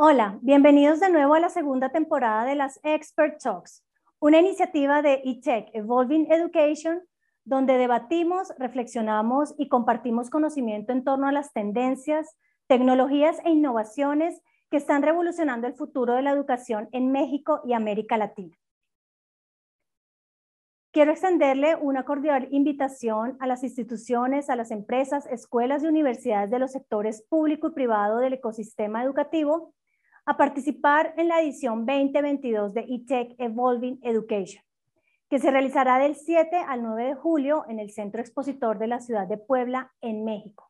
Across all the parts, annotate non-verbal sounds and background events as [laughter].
Hola, bienvenidos de nuevo a la segunda temporada de las Expert Talks, una iniciativa de eTech Evolving Education donde debatimos, reflexionamos y compartimos conocimiento en torno a las tendencias, tecnologías e innovaciones que están revolucionando el futuro de la educación en México y América Latina. Quiero extenderle una cordial invitación a las instituciones, a las empresas, escuelas y universidades de los sectores público y privado del ecosistema educativo a participar en la edición 2022 de eTech Evolving Education, que se realizará del 7 al 9 de julio en el Centro Expositor de la Ciudad de Puebla, en México.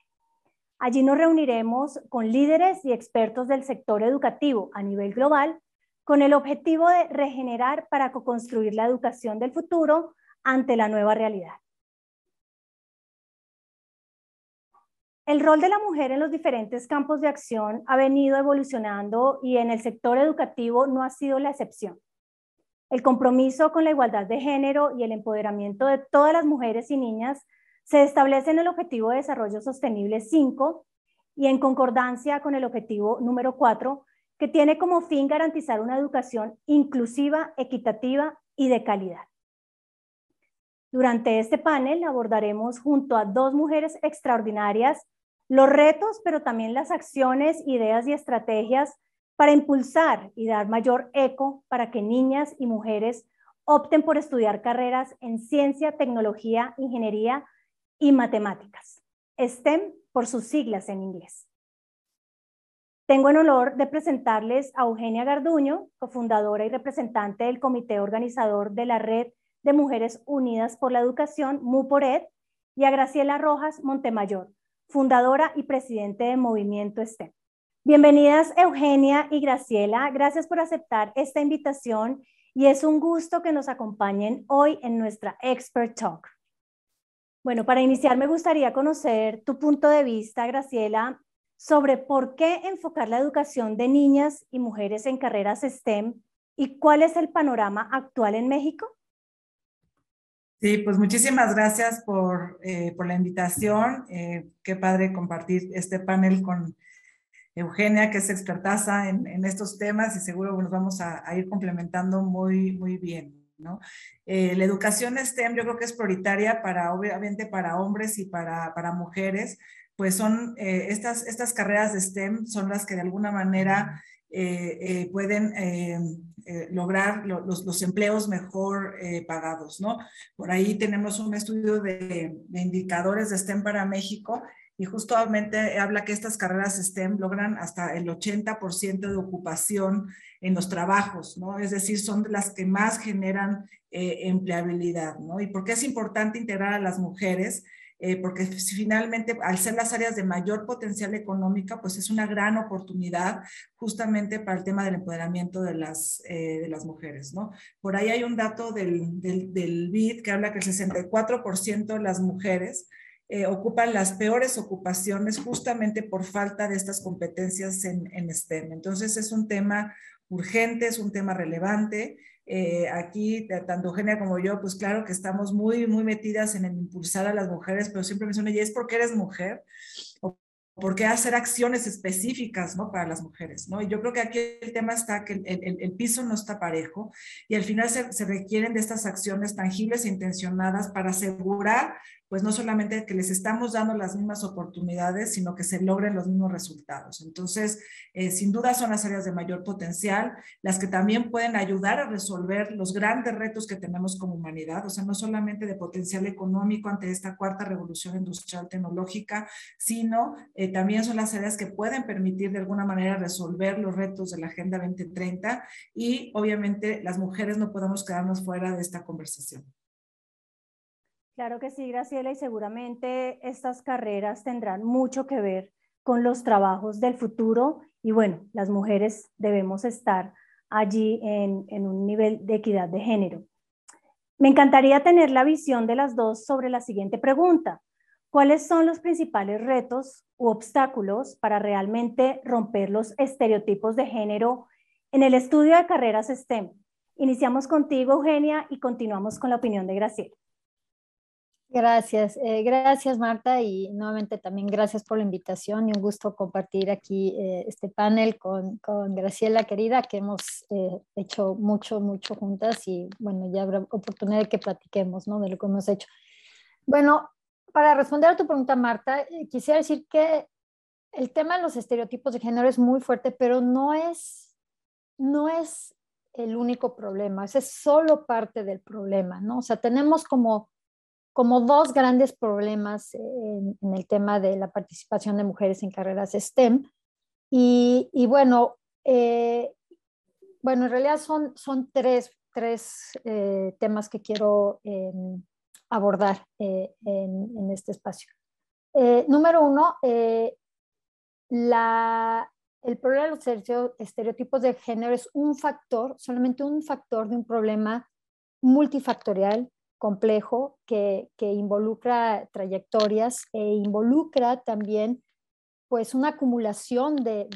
Allí nos reuniremos con líderes y expertos del sector educativo a nivel global con el objetivo de regenerar para co-construir la educación del futuro ante la nueva realidad. El rol de la mujer en los diferentes campos de acción ha venido evolucionando y en el sector educativo no ha sido la excepción. El compromiso con la igualdad de género y el empoderamiento de todas las mujeres y niñas se establece en el Objetivo de Desarrollo Sostenible 5 y en concordancia con el objetivo número 4, que tiene como fin garantizar una educación inclusiva, equitativa y de calidad. Durante este panel abordaremos junto a dos mujeres extraordinarias los retos, pero también las acciones, ideas y estrategias para impulsar y dar mayor eco para que niñas y mujeres opten por estudiar carreras en ciencia, tecnología, ingeniería y matemáticas, STEM por sus siglas en inglés. Tengo el honor de presentarles a Eugenia Garduño, cofundadora y representante del comité organizador de la Red de Mujeres Unidas por la Educación, MUPORED, y a Graciela Rojas Montemayor, fundadora y presidente de Movimiento STEM. Bienvenidas Eugenia y Graciela, gracias por aceptar esta invitación y es un gusto que nos acompañen hoy en nuestra Expert Talk. Bueno, para iniciar me gustaría conocer tu punto de vista, Graciela, sobre por qué enfocar la educación de niñas y mujeres en carreras STEM y cuál es el panorama actual en México. Sí, pues muchísimas gracias por, eh, por la invitación. Eh, qué padre compartir este panel con Eugenia, que es expertaza en, en estos temas y seguro nos vamos a, ir complementando muy, muy bien. ¿no? Eh, la educación STEM yo creo que es prioritaria para, obviamente, para hombres y para, para mujeres, pues son estas, estas carreras de STEM son las que de alguna manera eh, eh, pueden eh, lograr los, empleos mejor pagados, ¿no? Por ahí tenemos un estudio de, de, indicadores de STEM para México y justamente habla que estas carreras STEM logran hasta el 80% de ocupación en los trabajos, ¿no? Es decir, son las que más generan empleabilidad, ¿no? ¿Y por qué es importante integrar a las mujeres? Eh, porque finalmente al ser las áreas de mayor potencial económica, pues es una gran oportunidad justamente para el tema del empoderamiento de las, eh, de las mujeres, ¿no? Por ahí hay un dato del, del, del BID que habla que el 64% de las mujeres eh, ocupan las peores ocupaciones justamente por falta de estas competencias en, en STEM. Entonces es un tema urgente, es un tema relevante eh, aquí, tanto Eugenia como yo, pues claro que estamos muy, muy metidas en impulsar a las mujeres, pero siempre menciono, ¿y es porque eres mujer? ¿O por qué hacer acciones específicas ¿no? para las mujeres? ¿no? Y yo creo que aquí el tema está que el, el, el piso no está parejo y al final se, se, requieren de estas acciones tangibles e intencionadas para asegurar pues no solamente que les estamos dando las mismas oportunidades, sino que se logren los mismos resultados. Entonces, eh, sin duda son las áreas de mayor potencial, las que también pueden ayudar a resolver los grandes retos que tenemos como humanidad, o sea, no solamente de potencial económico ante esta cuarta revolución industrial tecnológica, sino eh, también son las áreas que pueden permitir de alguna manera resolver los retos de la Agenda 2030 y obviamente las mujeres no podemos quedarnos fuera de esta conversación. Claro que sí, Graciela, y seguramente estas carreras tendrán mucho que ver con los trabajos del futuro y bueno, las mujeres debemos estar allí en, un nivel de equidad de género. Me encantaría tener la visión de las dos sobre la siguiente pregunta. ¿Cuáles son los principales retos u obstáculos para realmente romper los estereotipos de género en el estudio de carreras STEM? Iniciamos contigo, Eugenia, y continuamos con la opinión de Graciela. Gracias, eh, gracias Marta y nuevamente también gracias por la invitación y un gusto compartir aquí eh, este panel con, con, Graciela querida que hemos eh, hecho mucho, mucho juntas y bueno, ya habrá oportunidad de que platiquemos ¿no? de lo que hemos hecho. Bueno, para responder a tu pregunta Marta, quisiera decir que el tema de los estereotipos de género es muy fuerte, pero no es, no es el único problema, ese es solo parte del problema, ¿no? O sea, tenemos como como dos grandes problemas en, el tema de la participación de mujeres en carreras STEM. Y, bueno, eh, bueno, en realidad son, son tres, tres eh, temas que quiero abordar eh, en, en, este espacio. número uno, la, el problema de los estereotipos de género es un factor, solamente un factor de un problema multifactorial complejo que, involucra trayectorias e involucra también pues una acumulación de,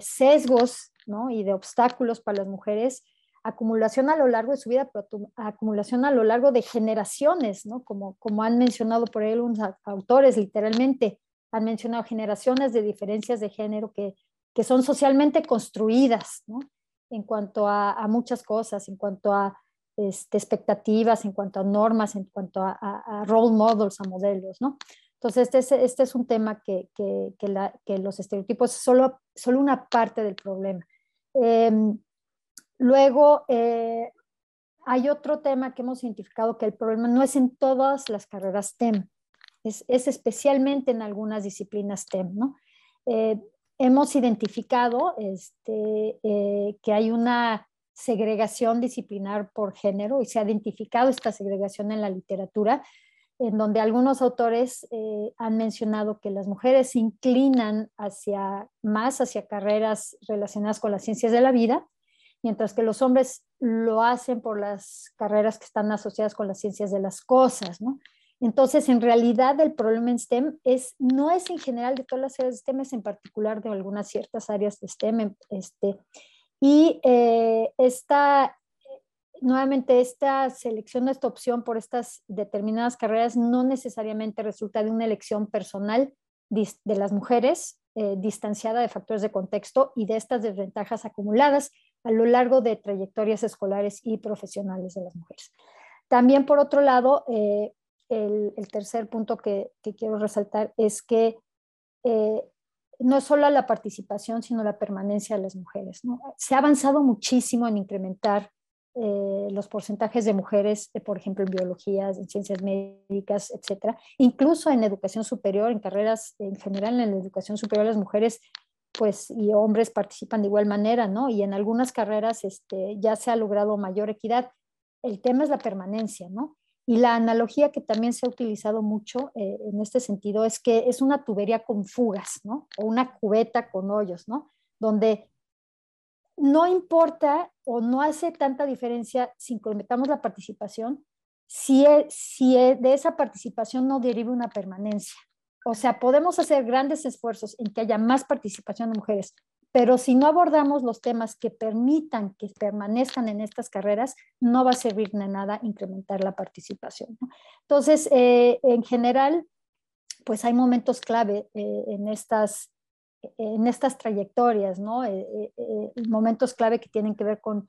sesgos y de obstáculos para las mujeres, acumulación a lo largo de su vida, pero acumulación a lo largo de generaciones, ¿no? como, como han mencionado por ahí algunos autores, literalmente han mencionado generaciones de diferencias de género que, que son socialmente construidas en cuanto a muchas cosas, en cuanto a este, expectativas, en cuanto a normas, en cuanto a, role models, a modelos, ¿no? Entonces, este es, este es un tema que, que, que, los estereotipos es solo, solo una parte del problema. Em, luego, eh, hay otro tema que hemos identificado que el problema no es en todas las carreras STEM, es, es especialmente en algunas disciplinas STEM, ¿no? Eh, hemos identificado este, eh, que hay una segregación disciplinar por género y se ha identificado esta segregación en la literatura, en donde algunos autores eh, han mencionado que las mujeres se inclinan hacia más hacia carreras relacionadas con las ciencias de la vida, mientras que los hombres lo hacen por las carreras que están asociadas con las ciencias de las cosas. Entonces, en realidad, el problema en STEM es, no es en general de todas las áreas de STEM, es en particular de algunas ciertas áreas de STEM. Este, y eh, esta, nuevamente, esta selección, esta opción por estas determinadas carreras no necesariamente resulta de una elección personal de las mujeres, eh, distanciada de factores de contexto y de estas desventajas acumuladas a lo largo de trayectorias escolares y profesionales de las mujeres. También, por otro lado, eh, el, tercer punto que, quiero resaltar es que no solo la participación, sino la permanencia de las mujeres. Se ha avanzado muchísimo en incrementar eh, los porcentajes de mujeres, eh, por ejemplo, en biología, en ciencias médicas, etcétera. Incluso en educación superior, en carreras en general, en la educación superior, las mujeres pues, y hombres participan de igual manera, ¿no? Y en algunas carreras este, ya se ha logrado mayor equidad. El tema es la permanencia, ¿no? Y la analogía que también se ha utilizado mucho eh, en este sentido es que es una tubería con fugas, ¿no? O una cubeta con hoyos, ¿no? Donde no importa o no hace tanta diferencia si incrementamos la participación, si, e, si e, de esa participación no deriva una permanencia. O sea, podemos hacer grandes esfuerzos en que haya más participación de mujeres, pero si no abordamos los temas que permitan que permanezcan en estas carreras, no va a servir de nada incrementar la participación. Entonces, eh, en general, pues hay momentos clave eh, en, estas, en estas trayectorias, ¿no? Eh, momentos clave que tienen que ver con,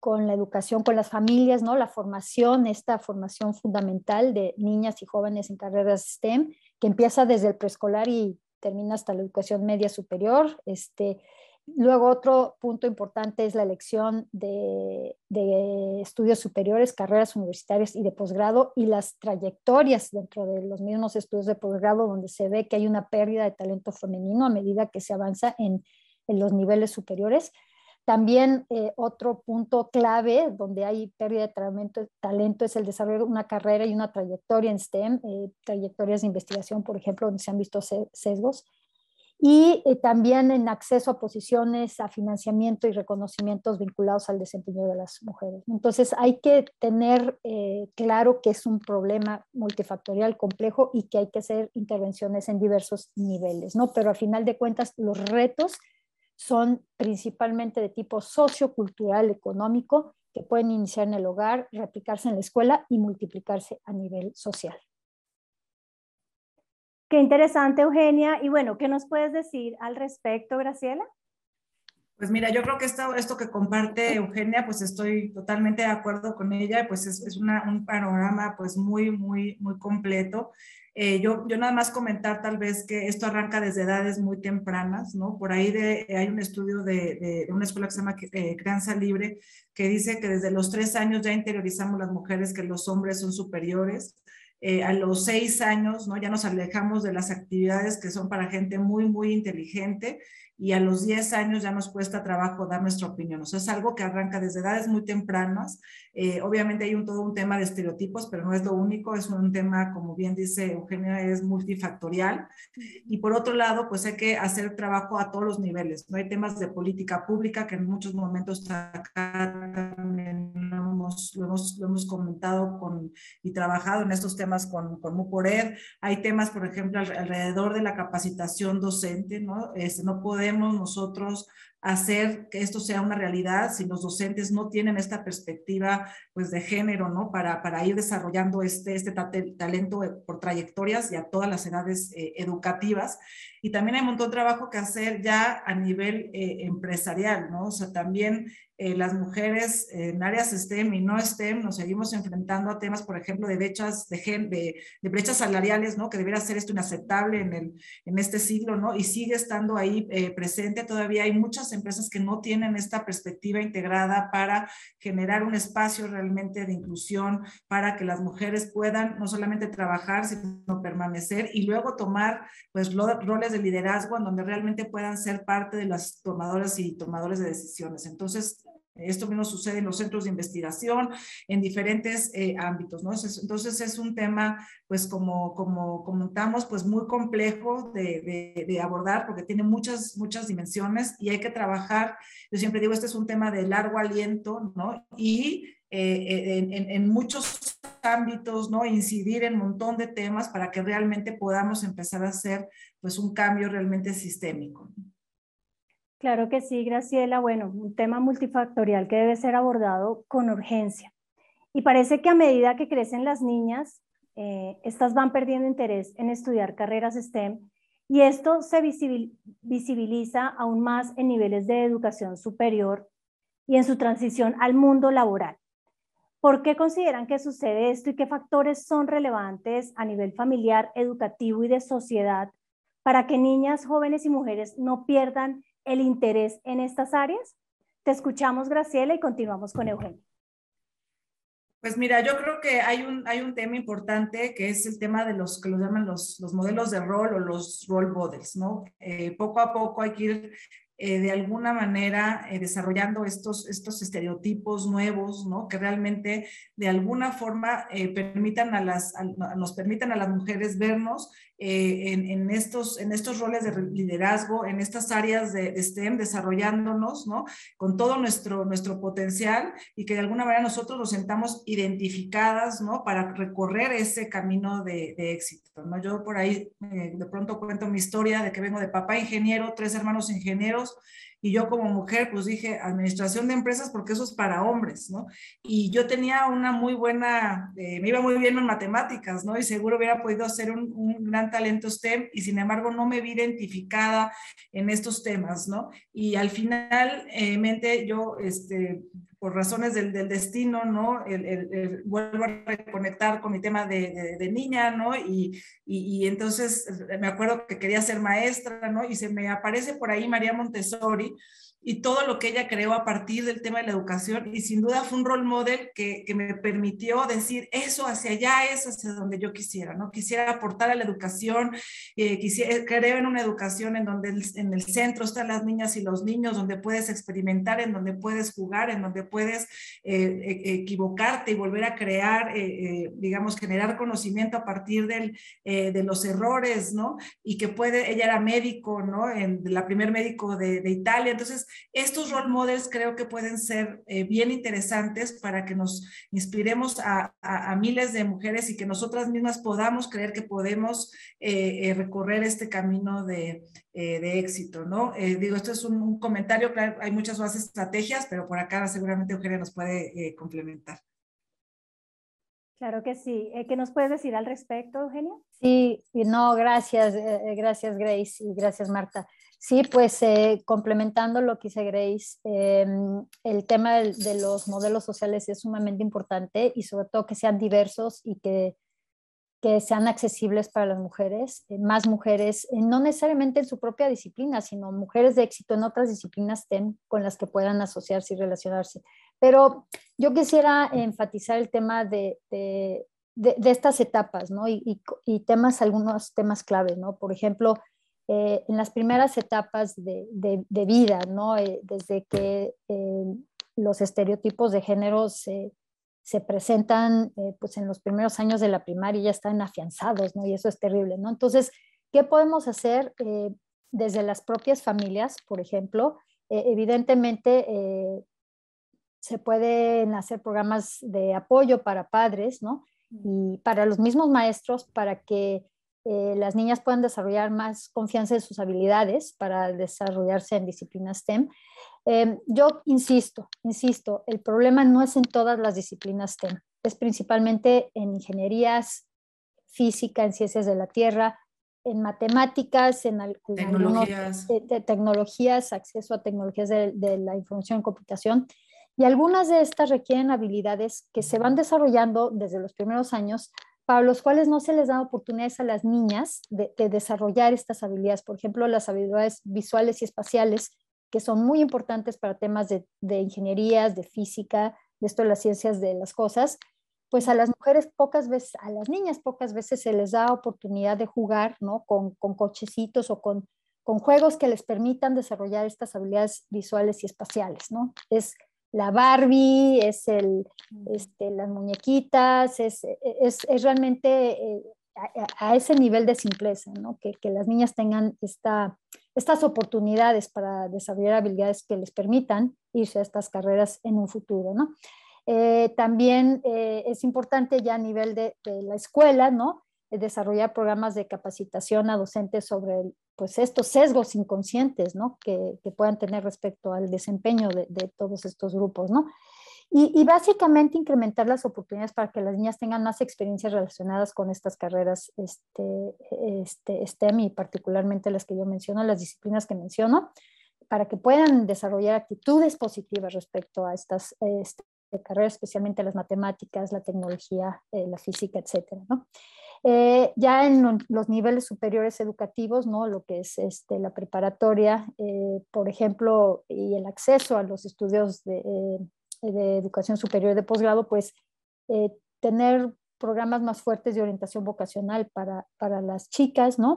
con la educación, con las familias, ¿no? La formación, esta formación fundamental de niñas y jóvenes en carreras STEM, que empieza desde el preescolar y termina hasta la educación media superior. Este, luego otro punto importante es la elección de, estudios superiores, carreras universitarias y de posgrado y las trayectorias dentro de los mismos estudios de posgrado donde se ve que hay una pérdida de talento femenino a medida que se avanza en, en los niveles superiores. También eh, otro punto clave donde hay pérdida de talento, es el desarrollo de una carrera y una trayectoria en STEM, eh, trayectorias de investigación, por ejemplo, donde se han visto sesgos. Y eh, también en acceso a posiciones, a financiamiento y reconocimientos vinculados al desempeño de las mujeres. Entonces hay que tener claro que es un problema multifactorial complejo y que hay que hacer intervenciones en diversos niveles, ¿no? Pero a final de cuentas los retos son principalmente de tipo sociocultural, económico, que pueden iniciar en el hogar, replicarse en la escuela y multiplicarse a nivel social. Qué interesante, Eugenia. Y bueno, ¿qué nos puedes decir al respecto, Graciela? Pues mira, yo creo que esto, esto que comparte Eugenia, pues estoy totalmente de acuerdo con ella, pues es, es una, un panorama pues muy, muy, muy completo. Eh, yo, yo nada más comentar tal vez que esto arranca desde edades muy tempranas, ¿no? Por ahí de, hay un estudio de, de, una escuela que se llama eh, Crianza Libre que dice que desde los tres años ya interiorizamos las mujeres que los hombres son superiores. Eh, a los seis años, ¿no? Ya nos alejamos de las actividades que son para gente muy, muy inteligente y a los 10 años ya nos cuesta trabajo dar nuestra opinión. O sea, es algo que arranca desde edades muy tempranas. Eh, obviamente hay un, todo un tema de estereotipos, pero no es lo único, es un tema, como bien dice Eugenia, es multifactorial. Y por otro lado, pues hay que hacer trabajo a todos los niveles. No hay temas de política pública que en muchos momentos acá también lo hemos, lo hemos, lo hemos comentado con, y trabajado en estos temas con, con MUPORED. Hay temas, por ejemplo, alrededor de la capacitación docente, ¿no? Este, no podemos nosotros hacer que esto sea una realidad si los docentes no tienen esta perspectiva pues de género, ¿no? Para, para ir desarrollando este, este talento por trayectorias y a todas las edades eh, educativas. Y también hay un montón de trabajo que hacer ya a nivel eh, empresarial, ¿no? O sea, también eh, las mujeres en áreas STEM y no STEM nos seguimos enfrentando a temas, por ejemplo, de brechas, de, de, de brechas salariales, ¿no? Que debería ser esto inaceptable en, el, en este siglo, ¿no? Y sigue estando ahí eh, presente. Todavía hay muchas empresas que no tienen esta perspectiva integrada para generar un espacio realmente de inclusión para que las mujeres puedan no solamente trabajar, sino permanecer y luego tomar, pues, roles de liderazgo en donde realmente puedan ser parte de las tomadoras y tomadores de decisiones. Entonces, esto mismo sucede en los centros de investigación, en diferentes eh, ámbitos, ¿no? Entonces es un tema, pues como, como comentamos, pues muy complejo de, de, abordar porque tiene muchas, muchas dimensiones y hay que trabajar, yo siempre digo, este es un tema de largo aliento, ¿no? Y eh, en, en, en, muchos ámbitos, ¿no? Incidir en un montón de temas para que realmente podamos empezar a hacer, pues, un cambio realmente sistémico. Claro que sí, Graciela. Bueno, un tema multifactorial que debe ser abordado con urgencia. Y parece que a medida que crecen las niñas, eh, estas van perdiendo interés en estudiar carreras STEM y esto se visibiliza aún más en niveles de educación superior y en su transición al mundo laboral. ¿Por qué consideran que sucede esto y qué factores son relevantes a nivel familiar, educativo y de sociedad para que niñas, jóvenes y mujeres no pierdan el interés en estas áreas? Te escuchamos, Graciela, y continuamos con Eugenio. Pues mira, yo creo que hay un, hay un tema importante que es el tema de los que lo llaman los, los modelos de rol o los role models, ¿no? Eh, poco a poco hay que ir eh, de alguna manera eh, desarrollando estos, estos estereotipos nuevos, ¿no? Que realmente de alguna forma permitan a las, nos permitan a las mujeres vernos eh, en, estos, en estos roles de liderazgo, en estas áreas de, STEM, desarrollándonos, ¿no? Con todo nuestro, nuestro potencial y que de alguna manera nosotros nos sentamos identificadas, ¿no? Para recorrer ese camino de, éxito, ¿no? Yo por ahí eh, de pronto cuento mi historia de que vengo de papá ingeniero, tres hermanos ingenieros, y yo como mujer, pues dije, administración de empresas porque eso es para hombres, ¿no? Y yo tenía una muy buena, eh, me iba muy bien en matemáticas, ¿no? Y seguro hubiera podido hacer un, gran talento STEM y sin embargo no me vi identificada en estos temas, ¿no? Y al final, eh, mente, yo, este, por razones del, destino, ¿no? El, vuelvo a reconectar con mi tema de, niña, ¿no? Y, y, entonces me acuerdo que quería ser maestra, ¿no? Y se me aparece por ahí María Montessori, y todo lo que ella creó a partir del tema de la educación y sin duda fue un role model que, que, me permitió decir eso hacia allá es hacia donde yo quisiera, ¿no? Quisiera aportar a la educación, eh, quisiera, creo en una educación en donde en el centro están las niñas y los niños, donde puedes experimentar, en donde puedes jugar, en donde puedes eh, e, equivocarte y volver a crear, eh, digamos, generar conocimiento a partir del, de los errores, ¿no? Y que puede, ella era médico, ¿no? En, la primer médico de, de Italia, entonces estos role models creo que pueden ser eh, bien interesantes para que nos inspiremos a, miles de mujeres y que nosotras mismas podamos creer que podemos eh, recorrer este camino de, éxito, ¿no? digo, esto es un, comentario, claro, hay muchas más estrategias, pero por acá seguramente Eugenia nos puede complementar. Claro que sí. ¿Qué nos puedes decir al respecto, Eugenia? Sí, no, gracias, gracias Grace y gracias Marta. Sí, pues eh, complementando lo que dice Grace, em, el tema de, los modelos sociales es sumamente importante y sobre todo que sean diversos y que, que sean accesibles para las mujeres, eh, más mujeres, eh, no necesariamente en su propia disciplina, sino mujeres de éxito en otras disciplinas con las que puedan asociarse y relacionarse. Pero yo quisiera enfatizar el tema de, de, de, estas etapas, ¿no? Y, y, y, temas, algunos temas claves, ¿no? Por ejemplo, eh, en las primeras etapas de, de vida, ¿no? Eh, desde que eh, los estereotipos de género se, se presentan pues en los primeros años de la primaria ya están afianzados, ¿no? Y eso es terrible, ¿no? Entonces, ¿qué podemos hacer desde las propias familias, por ejemplo? evidentemente, se pueden hacer programas de apoyo para padres, ¿no? Y para los mismos maestros, para que eh, las niñas puedan desarrollar más confianza en sus habilidades para desarrollarse en disciplinas STEM. Em, yo insisto, insisto, el problema no es en todas las disciplinas STEM, es principalmente en ingenierías, física, en ciencias de la tierra, en matemáticas, en, tecnologías. tecnologías, acceso a tecnologías de, de la información y computación. Y algunas de estas requieren habilidades que se van desarrollando desde los primeros años para los cuales no se les da oportunidades a las niñas de, desarrollar estas habilidades. Por ejemplo, las habilidades visuales y espaciales, que son muy importantes para temas de, ingenierías, de física, de esto de las ciencias de las cosas, pues a las mujeres pocas veces, a las niñas pocas veces se les da oportunidad de jugar, ¿no? Con, cochecitos o con, con juegos que les permitan desarrollar estas habilidades visuales y espaciales, ¿no? Es la Barbie, es el, este, las muñequitas, es, es, es realmente eh, a, ese nivel de simpleza, ¿no? que, que las niñas tengan esta, estas oportunidades para desarrollar habilidades que les permitan irse a estas carreras en un futuro. ¿no? Eh, también eh, es importante ya a nivel de, de la escuela, ¿no? Desarrollar programas de capacitación a docentes sobre pues estos sesgos inconscientes ¿no? que, que puedan tener respecto al desempeño de, de todos estos grupos. ¿no? Y, y, básicamente incrementar las oportunidades para que las niñas tengan más experiencias relacionadas con estas carreras este, este, STEM y particularmente las que yo menciono, las disciplinas que menciono, para que puedan desarrollar actitudes positivas respecto a estas este, carreras, especialmente las matemáticas, la tecnología, eh, la física, etcétera. ¿no? Eh, ya en los niveles superiores educativos, ¿no? lo que es este, la preparatoria, eh, por ejemplo, y el acceso a los estudios de, eh, de educación superior de posgrado, pues tener programas más fuertes de orientación vocacional para, para las chicas, ¿no?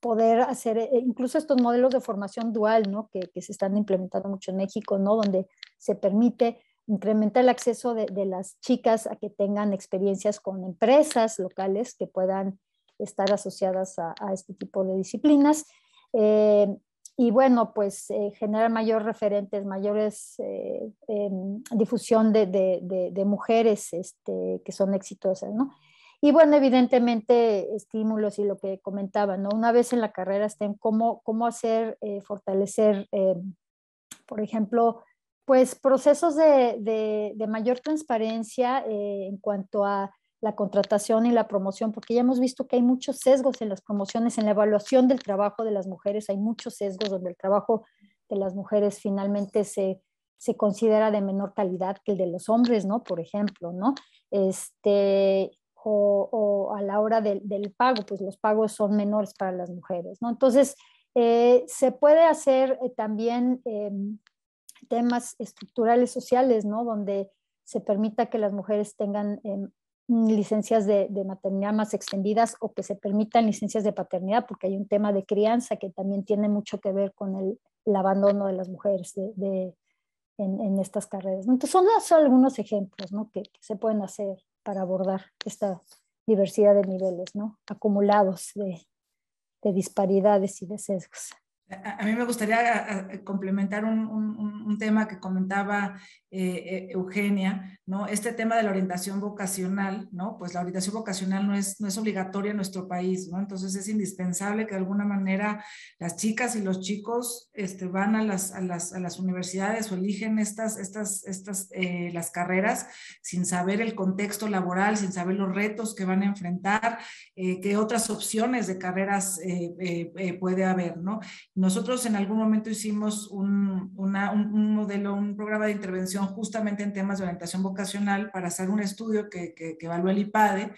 poder hacer incluso estos modelos de formación dual, ¿no? Que, que, se están implementando mucho en México, ¿no? Donde se permite incrementar el acceso de, las chicas a que tengan experiencias con empresas locales que puedan estar asociadas a, este tipo de disciplinas. Eh, y bueno, pues eh, generar mayores referentes, mayores eh, em, difusión de, mujeres este, que son exitosas, ¿no? Y bueno, evidentemente estímulos y lo que comentaba, ¿no? Una vez en la carrera estén cómo, cómo hacer, fortalecer, por ejemplo, pues procesos de, mayor transparencia eh, en cuanto a la contratación y la promoción, porque ya hemos visto que hay muchos sesgos en las promociones, en la evaluación del trabajo de las mujeres, hay muchos sesgos donde el trabajo de las mujeres finalmente se, considera de menor calidad que el de los hombres, ¿no? Por ejemplo, ¿no? Este, o, a la hora del pago, pues los pagos son menores para las mujeres, ¿no? Entonces, eh, se puede hacer eh, también em, temas estructurales sociales, ¿no? Donde se permita que las mujeres tengan em, licencias de, maternidad más extendidas o que se permitan licencias de paternidad, porque hay un tema de crianza que también tiene mucho que ver con el, abandono de las mujeres de, en, estas carreras. Entonces, son solo algunos ejemplos ¿no? que, se pueden hacer para abordar esta diversidad de niveles ¿no? acumulados de disparidades y de sesgos. A, mí me gustaría complementar un, tema que comentaba eh, eh, Eugenia, ¿no? Este tema de la orientación vocacional, ¿no? Pues la orientación vocacional no es, no es obligatoria en nuestro país, ¿no? Entonces es indispensable que de alguna manera las chicas y los chicos este, van a las, a las, a las universidades o eligen estas, estas, estas eh, las carreras sin saber el contexto laboral, sin saber los retos que van a enfrentar, qué otras opciones de carreras puede haber, ¿no? Nosotros en algún momento hicimos un, modelo, un programa de intervención justamente en temas de orientación vocacional para hacer un estudio que, que, que evalúa el IPADE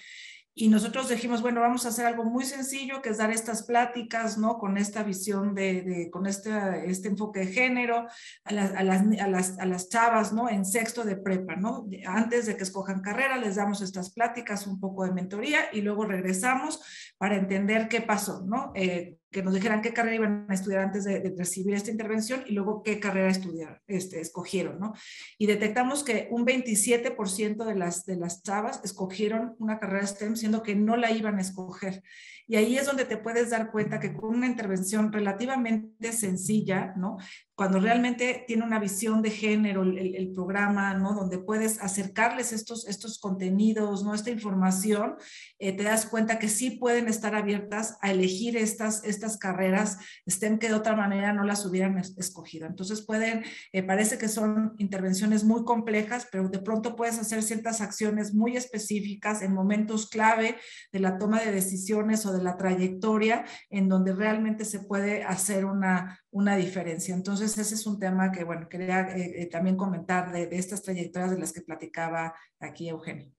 y nosotros dijimos, bueno, vamos a hacer algo muy sencillo, que es dar estas pláticas, ¿no? Con esta visión de, con este, este enfoque de género a las, a, las, a, las, a las chavas, ¿no? En sexto de prepa, ¿no? Antes de que escojan carrera, les damos estas pláticas, un poco de mentoría y luego regresamos para entender qué pasó, ¿no? Eh, que nos dijeran qué carrera iban a estudiar antes de, recibir esta intervención y luego qué carrera estudiar, este, escogieron, ¿no? Y detectamos que un 27% de las, de las chavas escogieron una carrera STEM, siendo que no la iban a escoger. Y ahí es donde te puedes dar cuenta que con una intervención relativamente sencilla, ¿no? cuando realmente tiene una visión de género el, programa, ¿no? Donde puedes acercarles estos, estos contenidos, ¿no? Esta información, eh, te das cuenta que sí pueden estar abiertas a elegir estas, estas carreras, estén que de otra manera no las hubieran escogido. Entonces pueden, eh, parece que son intervenciones muy complejas, pero de pronto puedes hacer ciertas acciones muy específicas en momentos clave de la toma de decisiones o de la trayectoria, en donde realmente se puede hacer una, una diferencia. Entonces, ese es un tema que, bueno, quería eh, eh, también comentar de, estas trayectorias de las que platicaba aquí Eugenia.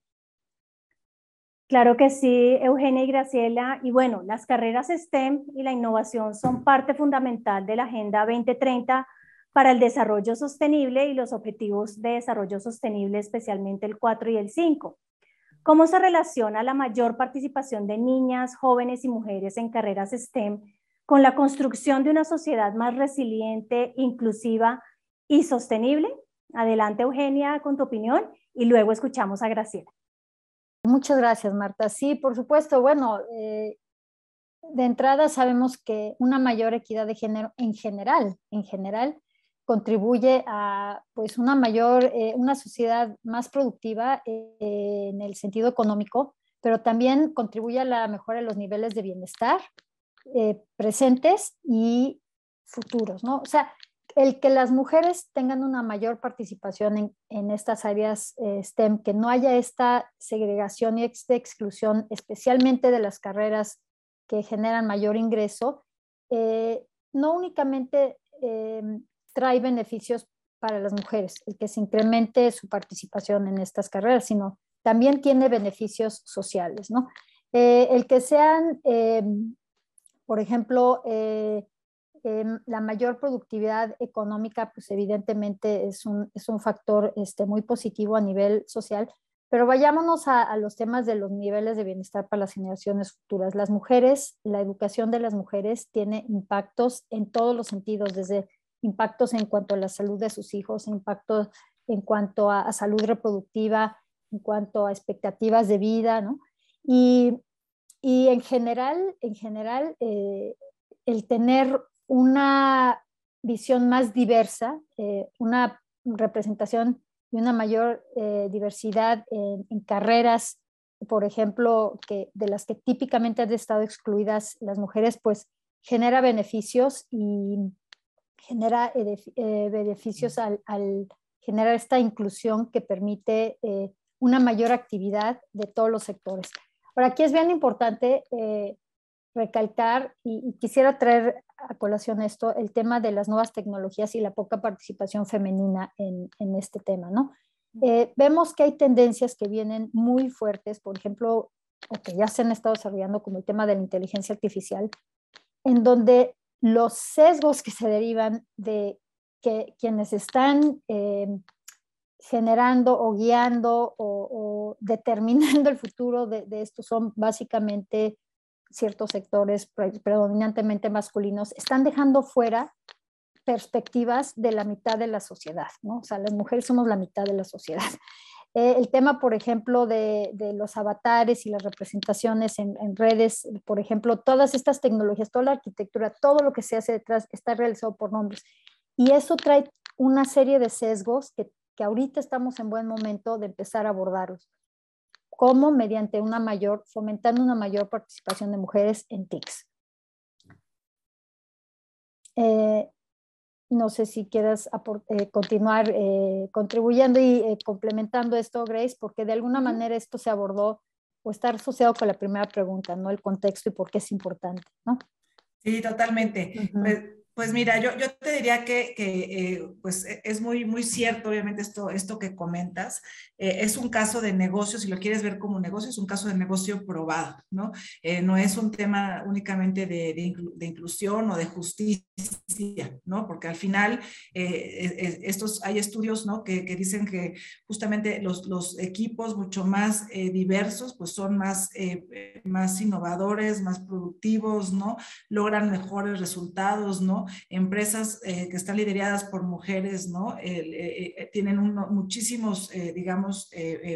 Claro que sí, Eugenia y Graciela. Y bueno, las carreras STEM y la innovación son parte fundamental de la Agenda 2030 para el desarrollo sostenible y los objetivos de desarrollo sostenible, especialmente el 4 y el 5. ¿Cómo se relaciona la mayor participación de niñas, jóvenes y mujeres en carreras STEM con la construcción de una sociedad más resiliente, inclusiva y sostenible. Adelante, Eugenia, con tu opinión y luego escuchamos a Graciela. Muchas gracias, Marta. Sí, por supuesto. Bueno, eh, de entrada sabemos que una mayor equidad de género en general, en general, contribuye a pues una mayor, eh, una sociedad más productiva eh, en el sentido económico, pero también contribuye a la mejora de los niveles de bienestar eh, presentes y futuros, ¿no? O sea, el que las mujeres tengan una mayor participación en, estas áreas eh, STEM, que no haya esta segregación y esta exclusión, especialmente de las carreras que generan mayor ingreso, eh, no únicamente trae beneficios para las mujeres, el que se incremente su participación en estas carreras, sino también tiene beneficios sociales, ¿no? el que sean por ejemplo, eh, em, la mayor productividad económica, pues evidentemente es un, es un factor este, muy positivo a nivel social, pero vayámonos a, a, los temas de los niveles de bienestar para las generaciones futuras. Las mujeres, la educación de las mujeres tiene impactos en todos los sentidos, desde impactos en cuanto a la salud de sus hijos, impactos en cuanto a, salud reproductiva, en cuanto a expectativas de vida, ¿no? Y y en general, en general eh, el tener una visión más diversa, eh, una representación y una mayor eh, diversidad en, carreras, por ejemplo, que, de las que típicamente han estado excluidas las mujeres, pues genera beneficios y genera beneficios al, al, generar esta inclusión que permite una mayor actividad de todos los sectores. Por aquí es bien importante eh, recalcar y, quisiera traer a colación esto, el tema de las nuevas tecnologías y la poca participación femenina en, este tema, ¿no? Eh, vemos que hay tendencias que vienen muy fuertes, por ejemplo, o que ya se han estado desarrollando como el tema de la inteligencia artificial, en donde los sesgos que se derivan de que quienes están eh, generando o guiando o, determinando el futuro de, de esto son básicamente ciertos sectores predominantemente masculinos, están dejando fuera perspectivas de la mitad de la sociedad, ¿no? O sea, las mujeres somos la mitad de la sociedad. Eh, el tema, por ejemplo, de, los avatares y las representaciones en, redes, por ejemplo, todas estas tecnologías, toda la arquitectura, todo lo que se hace detrás está realizado por nombres. Y eso trae una serie de sesgos que, que ahorita estamos en buen momento de empezar a abordarlos. como Mediante una mayor, fomentando una mayor participación de mujeres en TICs. Eh, no sé si quieras eh, continuar eh, contribuyendo y eh, complementando esto, Grace, porque de alguna manera esto se abordó o está asociado con la primera pregunta, ¿no? El contexto y por qué es importante, ¿no? Sí, totalmente. Pues mira, yo, yo te diría que, eh, pues e, es muy, muy cierto, obviamente, esto, esto que comentas. Eh, es un caso de negocio, si lo quieres ver como negocio, es un caso de negocio probado, ¿no? Eh, no es un tema únicamente de, de, inclusión o de justicia, ¿no? Porque al final, e, estos, hay estudios, ¿no? Que, que, dicen que justamente los, los equipos mucho más diversos, pues son más, más innovadores, más productivos, ¿no? Logran mejores resultados, ¿no? Empresas eh, que están lideradas por mujeres, ¿no? Eh, eh, tienen muchísimos, digamos,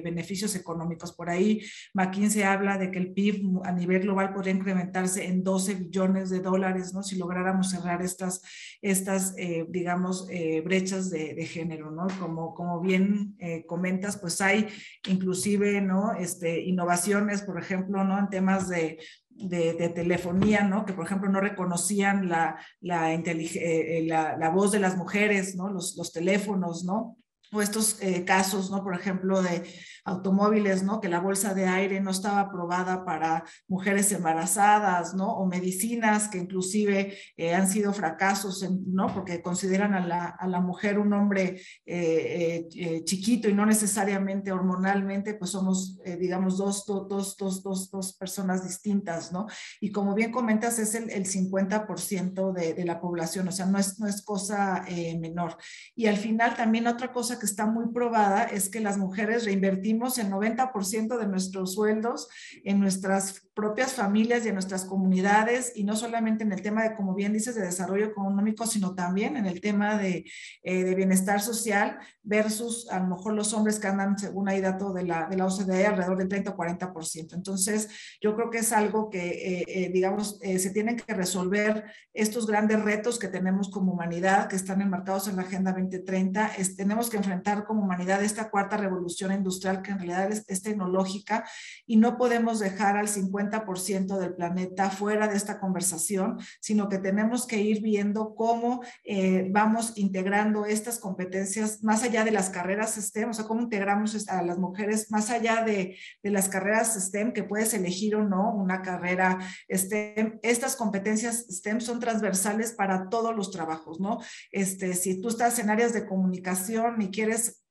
beneficios económicos. Por ahí McKinsey habla de que el PIB a nivel global podría incrementarse en 12 billones de dólares, ¿no? Si lográramos cerrar estas, estas digamos, brechas de, de, género, ¿no? Como, como bien comentas, pues hay inclusive, ¿no? Este, innovaciones, por ejemplo, ¿no? En temas de, de, telefonía, ¿no? Que por ejemplo no reconocían la, la, eh, eh, la, voz de las mujeres, ¿no? Los teléfonos, ¿no? O estos eh, casos, ¿no? Por ejemplo, de automóviles, ¿no? Que la bolsa de aire no estaba aprobada para mujeres embarazadas, ¿no? O medicinas que inclusive eh, han sido fracasos, ¿no? Porque consideran a la, a la mujer un hombre eh, eh, chiquito y no necesariamente hormonalmente, pues somos, digamos, dos, dos, dos, dos, dos personas distintas, ¿no? Y como bien comentas, es el, el 50% de, de, la población, o sea, no es, no es cosa menor. Y al final también otra cosa que está muy probada es que las mujeres reinvertimos el 90% de nuestros sueldos en nuestras propias familias y en nuestras comunidades y no solamente en el tema de, como bien dices, de desarrollo económico, sino también en el tema de, eh, de bienestar social versus a lo mejor los hombres que andan, según hay dato de la, de la OCDE, alrededor del 30 o 40%. Entonces, yo creo que es algo que, eh, eh, digamos, se tienen que resolver estos grandes retos que tenemos como humanidad, que están enmarcados en la Agenda 2030. Es, tenemos que enfrentar como humanidad esta cuarta revolución industrial que en realidad es, es tecnológica y no podemos dejar al 50% del planeta fuera de esta conversación, sino que tenemos que ir viendo cómo eh, vamos integrando estas competencias más allá de las carreras STEM, o sea, cómo integramos a las mujeres más allá de, de las carreras STEM, que puedes elegir o no una carrera STEM. Estas competencias STEM son transversales para todos los trabajos, ¿no? Este, si tú estás en áreas de comunicación y quieres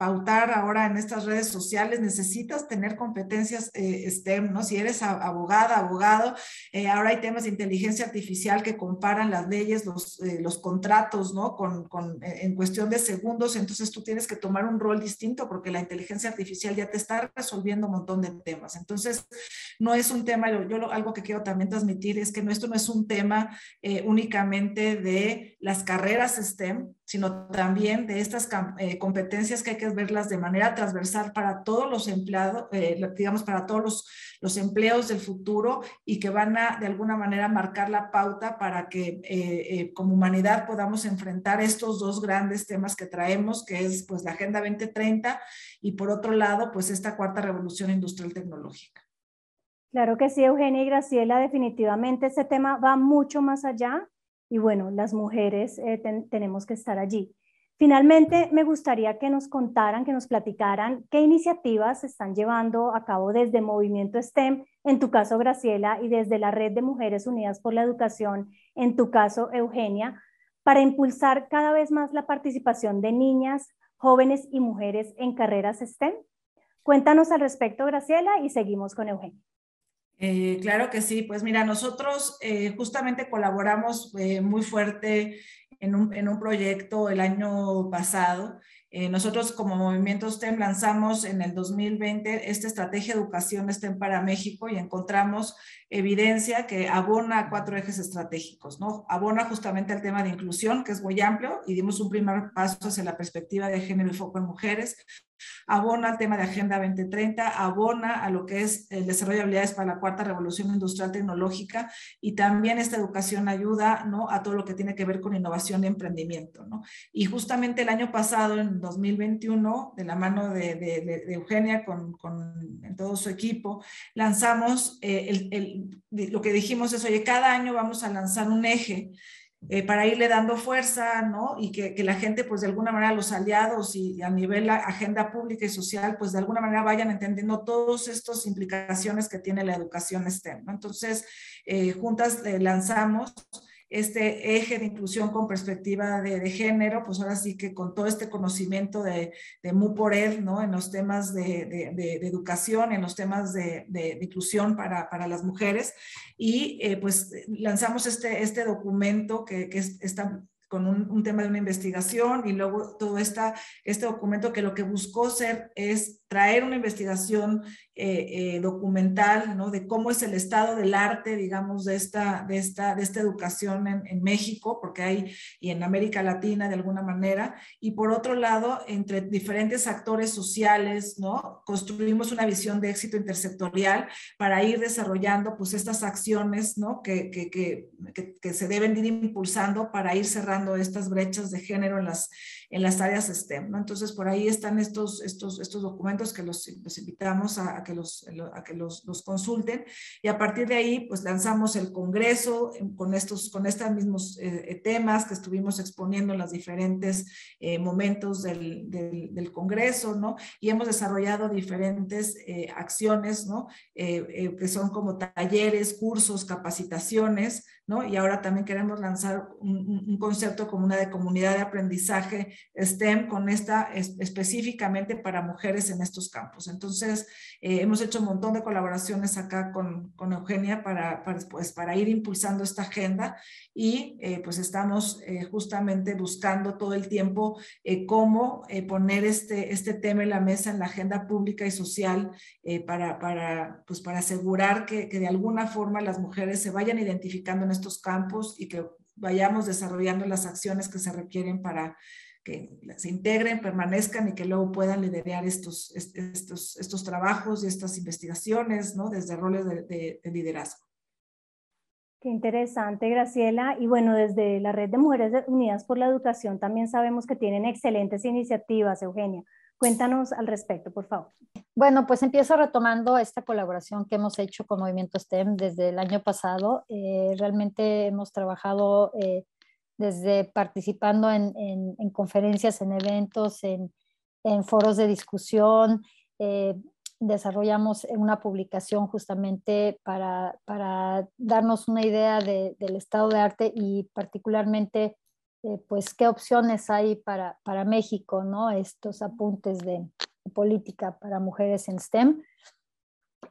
pautar ahora en estas redes sociales, necesitas tener competencias eh, STEM, ¿no? Si eres abogada, abogado, eh, ahora hay temas de inteligencia artificial que comparan las leyes, los, eh, los contratos, ¿no? Con, con, en cuestión de segundos, entonces tú tienes que tomar un rol distinto porque la inteligencia artificial ya te está resolviendo un montón de temas. Entonces, no es un tema, yo, yo algo que quiero también transmitir es que no, esto no es un tema únicamente de las carreras STEM, sino también de estas competencias que hay que verlas de manera transversal para todos los empleados, eh, digamos, para todos los, los, empleos del futuro y que van a, de alguna manera, marcar la pauta para que eh, eh, como humanidad podamos enfrentar estos dos grandes temas que traemos, que es pues la Agenda 2030 y por otro lado, pues esta cuarta revolución industrial tecnológica. Claro que sí, Eugenia y Graciela, definitivamente este tema va mucho más allá y bueno, las mujeres tenemos que estar allí. Finalmente, me gustaría que nos contaran, que nos platicaran qué iniciativas se están llevando a cabo desde Movimiento STEM, en tu caso, Graciela, y desde la Red de Mujeres Unidas por la Educación, en tu caso, Eugenia, para impulsar cada vez más la participación de niñas, jóvenes y mujeres en carreras STEM. Cuéntanos al respecto, Graciela, y seguimos con Eugenia. Eh, claro que sí, pues mira, nosotros eh, justamente colaboramos eh, muy fuerte en un, en un proyecto el año pasado. Eh, nosotros como Movimiento STEM lanzamos en el 2020 esta estrategia de educación STEM para México y encontramos evidencia que abona a cuatro ejes estratégicos, ¿no? Abona justamente al tema de inclusión, que es muy amplio, y dimos un primer paso hacia la perspectiva de género y foco en mujeres abona al tema de Agenda 2030, abona a lo que es el desarrollo de habilidades para la cuarta revolución industrial tecnológica y también esta educación ayuda ¿no? a todo lo que tiene que ver con innovación y emprendimiento. ¿no? Y justamente el año pasado, en 2021, de la mano de, de, Eugenia con, con todo su equipo, lanzamos eh, el, el, lo que dijimos es, oye, cada año vamos a lanzar un eje eh, para irle dando fuerza, ¿no? Y que, la gente, pues de alguna manera, los aliados y a nivel la agenda pública y social, pues de alguna manera vayan entendiendo todas estas implicaciones que tiene la educación STEM, ¿no? Entonces, eh, juntas eh, lanzamos este eje de inclusión con perspectiva de, género, pues ahora sí que con todo este conocimiento de, de MUPORED, ¿no? En los temas de, de educación, en los temas de, inclusión para, para, las mujeres. Y eh, pues lanzamos este, este documento que, que está con un, tema de una investigación y luego todo esta, este documento que lo que buscó ser es traer una investigación eh, eh, documental, ¿no? De cómo es el estado del arte, digamos, de esta, de esta, de esta educación en, México, porque hay, y en América Latina de alguna manera, y por otro lado, entre diferentes actores sociales, ¿no? Construimos una visión de éxito intersectorial para ir desarrollando, pues, estas acciones, ¿no? Que, que, que, que se deben ir impulsando para ir cerrando estas brechas de género en las, en las áreas STEM. Entonces, por ahí están estos, estos, estos documentos que los, invitamos a, que, los, a que los, los, consulten y a partir de ahí, pues lanzamos el congreso con estos, con estos mismos eh, eh, temas que estuvimos exponiendo en los diferentes eh, momentos del, del, congreso, ¿no? Y hemos desarrollado diferentes acciones, ¿no? que son como talleres, cursos, capacitaciones, Y ahora también queremos lanzar un, concepto como una de comunidad de aprendizaje STEM con esta específicamente para mujeres en estos campos. Entonces, eh, hemos hecho un montón de colaboraciones acá con, con Eugenia para, para, pues, para ir impulsando esta agenda y eh, pues estamos eh, justamente buscando todo el tiempo cómo poner este, este tema en la mesa en la agenda pública y social para, para, pues, para asegurar que, que de alguna forma las mujeres se vayan identificando en estos campos y que vayamos desarrollando las acciones que se requieren para que se integren, permanezcan y que luego puedan liderar estos, estos, estos trabajos y estas investigaciones, ¿no? Desde roles de, liderazgo. Qué interesante, Graciela. Y bueno, desde la Red de Mujeres Unidas por la Educación también sabemos que tienen excelentes iniciativas, Eugenia. Cuéntanos al respecto, por favor. Bueno, pues empiezo retomando esta colaboración que hemos hecho con Movimiento STEM desde el año pasado. Eh, realmente hemos trabajado eh, desde participando en, conferencias, en eventos, en, foros de discusión. Eh, desarrollamos una publicación justamente para, darnos una idea del estado de arte y particularmente eh, pues qué opciones hay para, para México, ¿no? Estos apuntes de política para mujeres en STEM.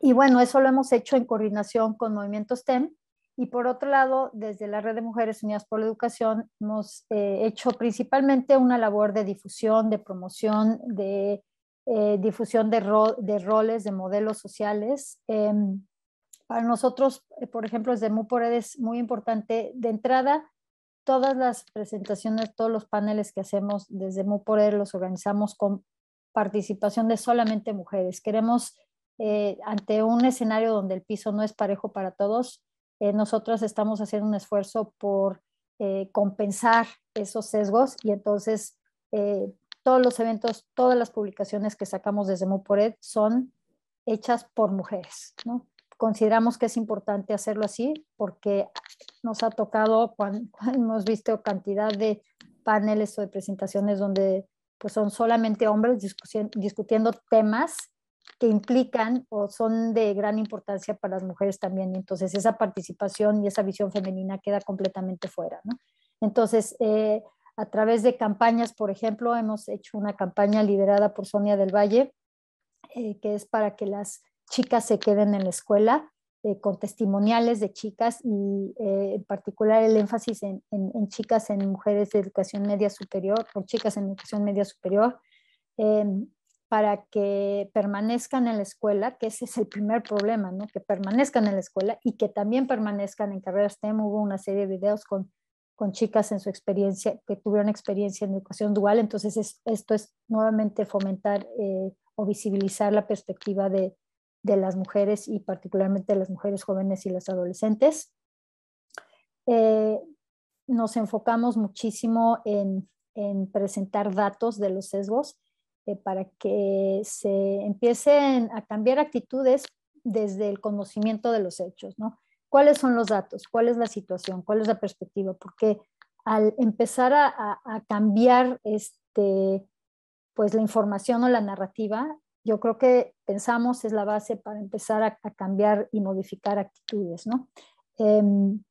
Y bueno, eso lo hemos hecho en coordinación con Movimiento STEM y por otro lado, desde la Red de Mujeres Unidas por la Educación, hemos eh, hecho principalmente una labor de difusión, de promoción, de eh, difusión de, de, roles, de modelos sociales. Em, para nosotros, por ejemplo, desde MUPORED es muy importante, de entrada, todas las presentaciones, todos los paneles que hacemos desde MUPORED los organizamos con participación de solamente mujeres. Queremos, ante un escenario donde el piso no es parejo para todos, eh, estamos haciendo un esfuerzo por eh, compensar esos sesgos y entonces eh, todos los eventos, todas las publicaciones que sacamos desde Mupored son hechas por mujeres. ¿no? Consideramos que es importante hacerlo así porque nos ha tocado, [laughs] cuando, hemos visto cantidad de paneles o de presentaciones donde pues son solamente hombres discutiendo temas que implican o son de gran importancia para las mujeres también. Entonces, esa participación y esa visión femenina queda completamente fuera. ¿no? Entonces, eh, a través de campañas, por ejemplo, hemos hecho una campaña liderada por Sonia del Valle, eh, que es para que las chicas se queden en la escuela, eh, con testimoniales de chicas y en particular el énfasis en, en, chicas en mujeres de educación media superior o chicas en educación media superior. Em, para que permanezcan en la escuela, que ese es el primer problema, ¿no? que permanezcan en la escuela y que también permanezcan en carreras STEM. Hubo una serie de videos con, con chicas en su experiencia, que tuvieron experiencia en educación dual. Entonces, esto es nuevamente fomentar eh, o visibilizar la perspectiva de, de, las mujeres y particularmente de las mujeres jóvenes y las adolescentes. Eh, nos enfocamos muchísimo en, en, presentar datos de los sesgos eh, para que se empiecen a cambiar actitudes desde el conocimiento de los hechos, ¿no? cuáles son los datos, cuál es la situación, cuál es la perspectiva, porque al empezar a, cambiar este, pues la información o la narrativa, yo creo que pensamos es la base para empezar a, cambiar y modificar actitudes, ¿no? Em,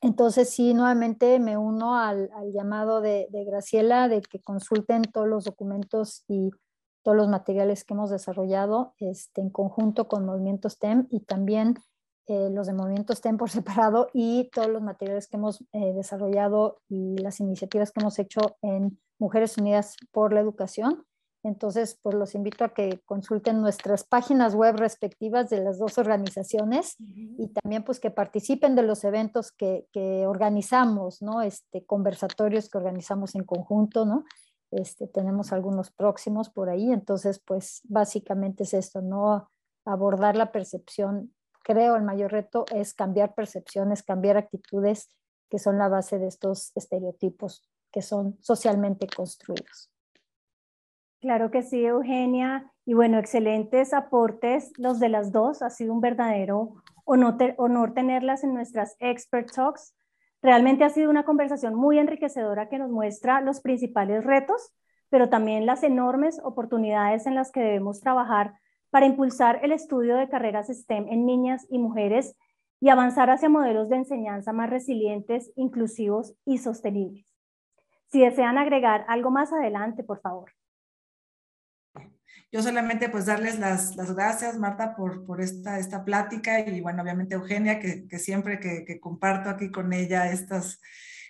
entonces, sí, nuevamente me uno al, llamado de, Graciela de que consulten todos los documentos y todos los materiales que hemos desarrollado este, en conjunto con Movimiento STEM y también eh, los de movimientos estén por [laughs] separado y todos los materiales que hemos eh, desarrollado y las iniciativas que hemos hecho en Mujeres Unidas por la Educación. Entonces, pues los invito a que consulten nuestras páginas web respectivas de las dos organizaciones y también pues que participen de los eventos que, que, organizamos, ¿no? Este, conversatorios que organizamos en conjunto, ¿no? Este, tenemos algunos próximos por ahí, entonces pues básicamente es esto, ¿no? Abordar la percepción creo el mayor reto es cambiar percepciones, cambiar actitudes que son la base de estos estereotipos que son socialmente construidos. Claro que sí, Eugenia. Y bueno, excelentes aportes los de las dos. Ha sido un verdadero honor, tenerlas en nuestras Expert Talks. Realmente ha sido una conversación muy enriquecedora que nos muestra los principales retos, pero también las enormes oportunidades en las que debemos trabajar para impulsar el estudio de carreras STEM en niñas y mujeres y avanzar hacia modelos de enseñanza más resilientes, inclusivos y sostenibles. Si desean agregar algo más adelante, por favor. Yo solamente pues darles las, las gracias, Marta, por, por esta, esta plática y bueno, obviamente Eugenia, que, que siempre que, que, comparto aquí con ella estas,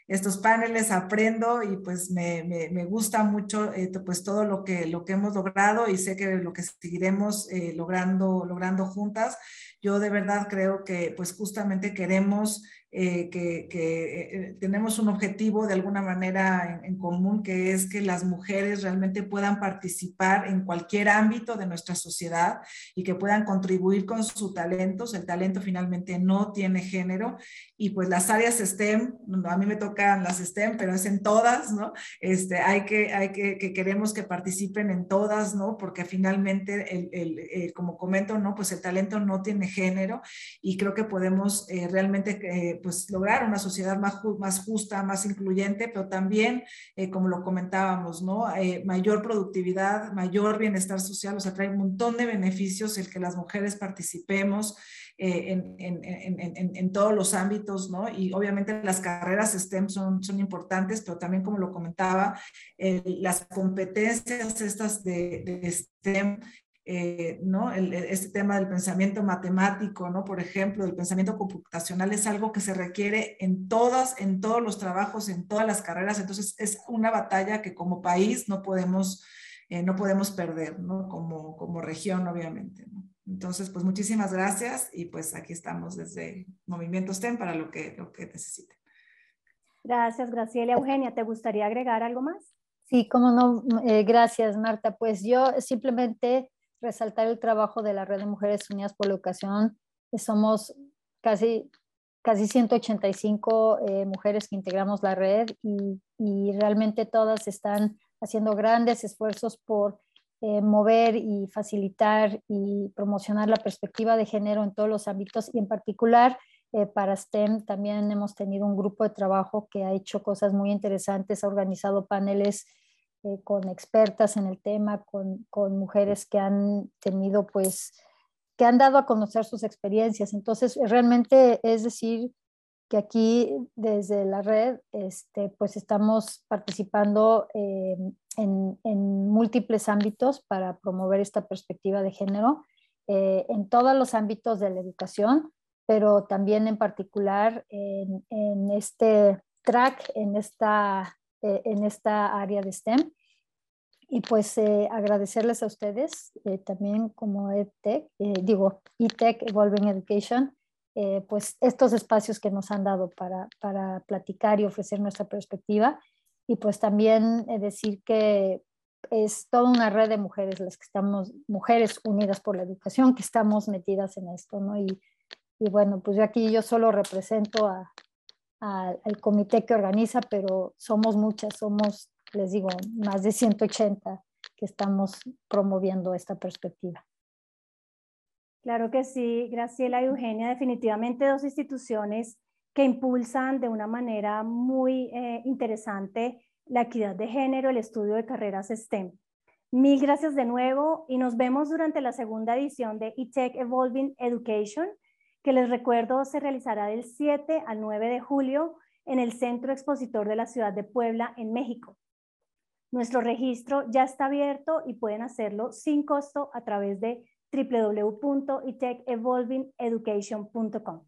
estos paneles, aprendo y pues me, me, gusta mucho eh, pues todo lo que, lo que hemos logrado y sé que lo que seguiremos eh, logrando, logrando juntas. Yo de verdad creo que pues justamente queremos eh, que, que tenemos un objetivo de alguna manera en, común, que es que las mujeres realmente puedan participar en cualquier ámbito de nuestra sociedad y que puedan contribuir con sus talentos. El talento finalmente no tiene género y pues las áreas STEM, a mí me tocan las STEM, pero es en todas, ¿no? Este, hay que, hay que, que queremos que participen en todas, ¿no? Porque finalmente, el, el, eh, como comento, ¿no? Pues el talento no tiene género y creo que podemos eh, realmente, eh, pues, lograr una sociedad más, más justa, más incluyente, pero también, como lo comentábamos, ¿no? mayor productividad, mayor bienestar social, o sea, trae un montón de beneficios el que las mujeres participemos eh, en, todos los ámbitos, ¿no? Y obviamente las carreras STEM son, son importantes, pero también, como lo comentaba, las competencias estas de, STEM eh, ¿no? este tema del pensamiento matemático, ¿no? Por ejemplo, del pensamiento computacional es algo que se requiere en todas, en todos los trabajos, en todas las carreras. Entonces, es una batalla que como país no podemos, eh, no podemos perder, ¿no? Como, como región, obviamente, ¿no? Entonces, pues muchísimas gracias y pues aquí estamos desde Movimiento STEM para lo que, lo que necesiten. Gracias, Graciela. Eugenia, ¿te gustaría agregar algo más? Sí, cómo no. Eh, gracias, Marta. Pues yo simplemente resaltar el trabajo de la Red de Mujeres Unidas por la Educación. Somos casi, casi 185 eh, mujeres que integramos la red y, realmente todas están haciendo grandes esfuerzos por eh, mover y facilitar y promocionar la perspectiva de género en todos los ámbitos y en particular eh, para STEM también hemos tenido un grupo de trabajo que ha hecho cosas muy interesantes, ha organizado paneles eh, con expertas en el tema, con, con, mujeres que han tenido pues que han dado a conocer sus experiencias. Entonces, realmente es decir, que aquí desde la red este, pues estamos participando en, múltiples ámbitos para promover esta perspectiva de género eh, en todos los ámbitos de la educación, pero también en particular en, este track, en esta, eh, en esta área de STEM. Y pues eh, agradecerles a ustedes también como EdTech, digo, ETech Evolving Education, eh, pues estos espacios que nos han dado para, para platicar y ofrecer nuestra perspectiva. Y pues también decir que es toda una red de mujeres las que estamos, mujeres unidas por la educación, que estamos metidas en esto, ¿no? Y, y bueno, pues yo aquí yo solo represento a, al comité que organiza, pero somos muchas, somos, les digo, más de 180 que estamos promoviendo esta perspectiva. Claro que sí, Graciela y Eugenia, definitivamente dos instituciones que impulsan de una manera muy eh, interesante la equidad de género, el estudio de carreras STEM. Mil gracias de nuevo y nos vemos durante la segunda edición de eTech Evolving Education, que les recuerdo se realizará del 7 al 9 de julio en el Centro Expositor de la Ciudad de Puebla, en México. Nuestro registro ya está abierto y pueden hacerlo sin costo a través de www.evolvingeducation.com.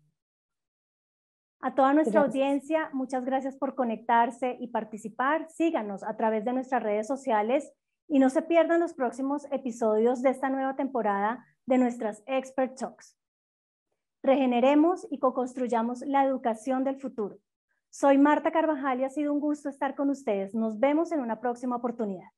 A toda nuestra audiencia, muchas gracias por conectarse y participar. Síganos a través de nuestras redes sociales y no se pierdan los próximos episodios de esta nueva temporada de nuestras Expert Talks. Regeneremos y co-construyamos la educación del futuro. Soy Marta Carvajal y ha sido un gusto estar con ustedes. Nos vemos en una próxima oportunidad.